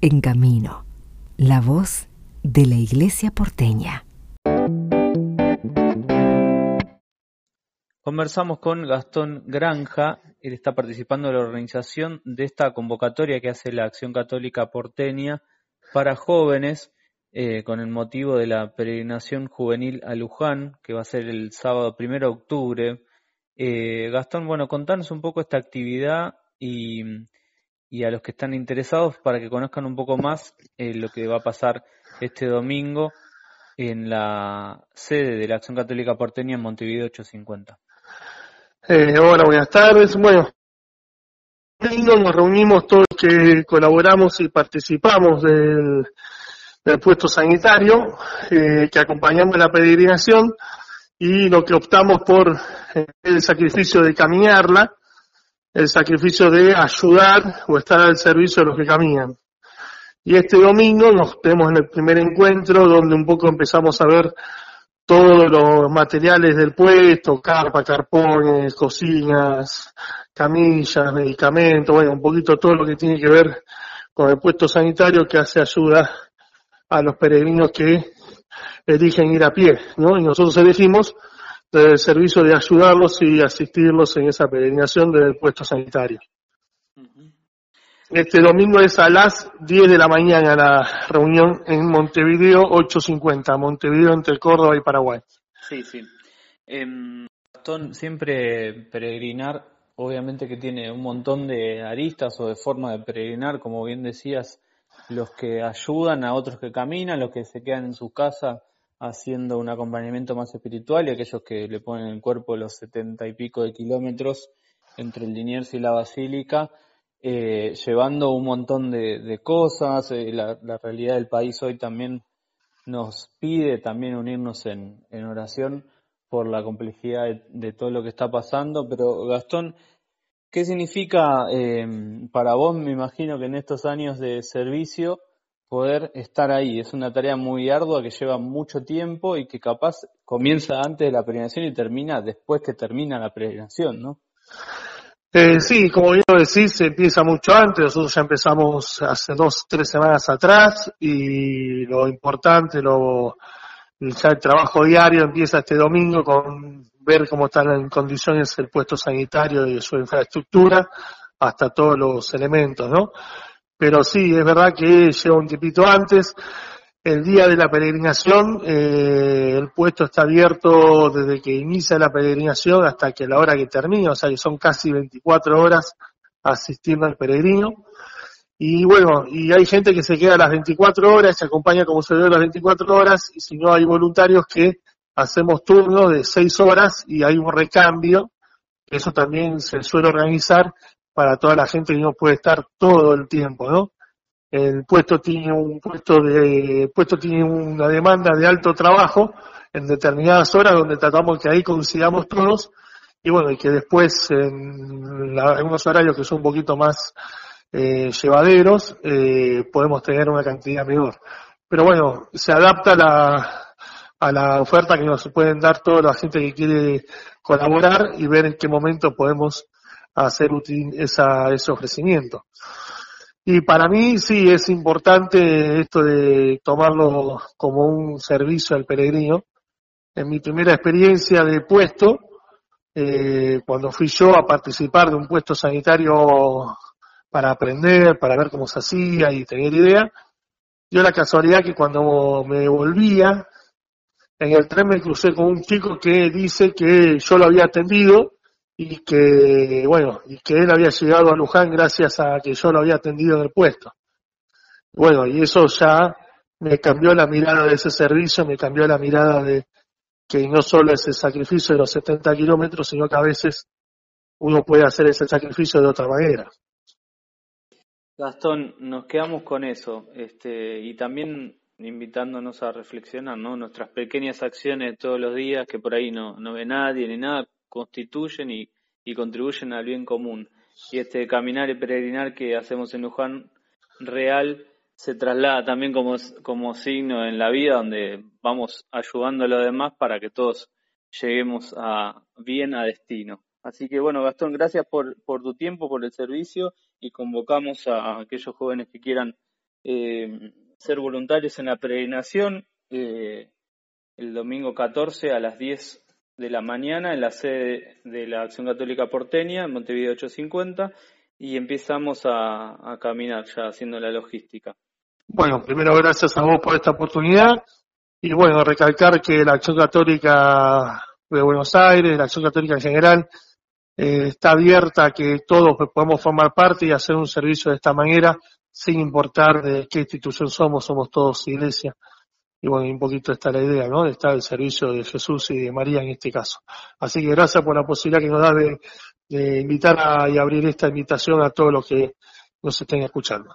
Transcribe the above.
en camino. La voz de la Iglesia porteña. Conversamos con Gastón Granja, él está participando en la organización de esta convocatoria que hace la Acción Católica Porteña para jóvenes eh, con el motivo de la peregrinación juvenil a Luján, que va a ser el sábado primero de octubre. Eh, Gastón, bueno, contanos un poco esta actividad y, a los que están interesados para que conozcan un poco más eh, lo que va a pasar este domingo en la sede de la Acción Católica Porteña en Montevideo 850. hola, buenas tardes. Bueno, nos reunimos todos que colaboramos y participamos del, puesto sanitario, eh, que acompañamos la peregrinación y lo que optamos por eh, el sacrificio de caminarla, el sacrificio de ayudar o estar al servicio de los que caminan. Y este domingo nos tenemos en el primer encuentro donde un poco empezamos a ver todos los materiales del puesto, carpa, carpones, cocinas, camillas, medicamentos, bueno, un poquito todo lo que tiene que ver con el puesto sanitario que hace ayuda a los peregrinos que eligen ir a pie, ¿no? Y nosotros elegimos el servicio de ayudarlos y asistirlos en esa peregrinación del puesto sanitario. Este domingo es a las 10 de la mañana la reunión en Montevideo 850, Montevideo entre Córdoba y Paraguay. Sí, sí. Eh, siempre peregrinar obviamente que tiene un montón de aristas o de formas de peregrinar, como bien decías, los que ayudan a otros que caminan, los que se quedan en su casa haciendo un acompañamiento más espiritual y aquellos que le ponen el cuerpo los setenta y pico de kilómetros entre el Liniers y la Basílica, eh, llevando un montón de, cosas. Eh, la, realidad del país hoy también nos pide también unirnos en oración por la complejidad de, todo lo que está pasando, pero Gastón, ¿qué significa eh, para vos, me imagino que en estos años de servicio, poder estar ahí? Es una tarea muy ardua que lleva mucho tiempo y que capaz comienza antes de la peregrinación y termina después que termina la peregrinación, ¿no? Eh, sí, como bien lo decís, empieza mucho antes, nosotros ya empezamos hace dos, tres semanas atrás y lo importante, lo, ya el trabajo diario empieza este domingo con ver cómo están en condiciones el puesto sanitario y su infraestructura, hasta todos los elementos, ¿no? Pero sí, es verdad que lleva un tipito antes. El día de la peregrinación, eh, el puesto está abierto desde que inicia la peregrinación hasta que la hora que termina, o sea que son casi 24 horas asistiendo al peregrino. Y bueno, y hay gente que se queda a las 24 horas, se acompaña como se ve las 24 horas, y si no hay voluntarios que hacemos turnos de 6 horas y hay un recambio, eso también se suele organizar para toda la gente que no puede estar todo el tiempo, ¿no? El puesto tiene un puesto de, puesto tiene una demanda de alto trabajo en determinadas horas donde tratamos que ahí coincidamos todos y bueno, y que después en, algunos horarios que son un poquito más eh, llevaderos, eh, podemos tener una cantidad menor. Pero bueno, se adapta a la, a la oferta que nos pueden dar toda la gente que quiere colaborar y ver en qué momento podemos hacer esa, ese ofrecimiento. Y para mí sí es importante esto de tomarlo como un servicio al peregrino. En mi primera experiencia de puesto, eh, cuando fui yo a participar de un puesto sanitario para aprender, para ver cómo se hacía y tener idea. Yo la casualidad que cuando me volvía, en el tren me crucé con un chico que dice que yo lo había atendido y que, bueno, y que él había llegado a Luján gracias a que yo lo había atendido en el puesto. Bueno, y eso ya me cambió la mirada de ese servicio, me cambió la mirada de que no solo es el sacrificio de los 70 kilómetros, sino que a veces uno puede hacer ese sacrificio de otra manera. Gastón, nos quedamos con eso, este, y también invitándonos a reflexionar, ¿no? Nuestras pequeñas acciones todos los días, que por ahí no, no ve nadie ni nada, constituyen y, y contribuyen al bien común. Y este caminar y peregrinar que hacemos en Luján real se traslada también como, como signo en la vida, donde vamos ayudando a los demás para que todos lleguemos a bien a destino. Así que bueno, Gastón, gracias por, por tu tiempo, por el servicio y convocamos a aquellos jóvenes que quieran eh, ser voluntarios en la peregrinación eh, el domingo 14 a las 10 de la mañana en la sede de la Acción Católica Porteña, en Montevideo 850, y empezamos a, caminar ya haciendo la logística. Bueno, primero gracias a vos por esta oportunidad y bueno, recalcar que la Acción Católica de Buenos Aires, la Acción Católica en general, eh, está abierta a que todos podamos formar parte y hacer un servicio de esta manera, sin importar de qué institución somos, somos todos iglesia. Y bueno, un poquito está la idea, ¿no? Está el servicio de Jesús y de María en este caso. Así que gracias por la posibilidad que nos da de, de invitar a, y abrir esta invitación a todos los que nos estén escuchando.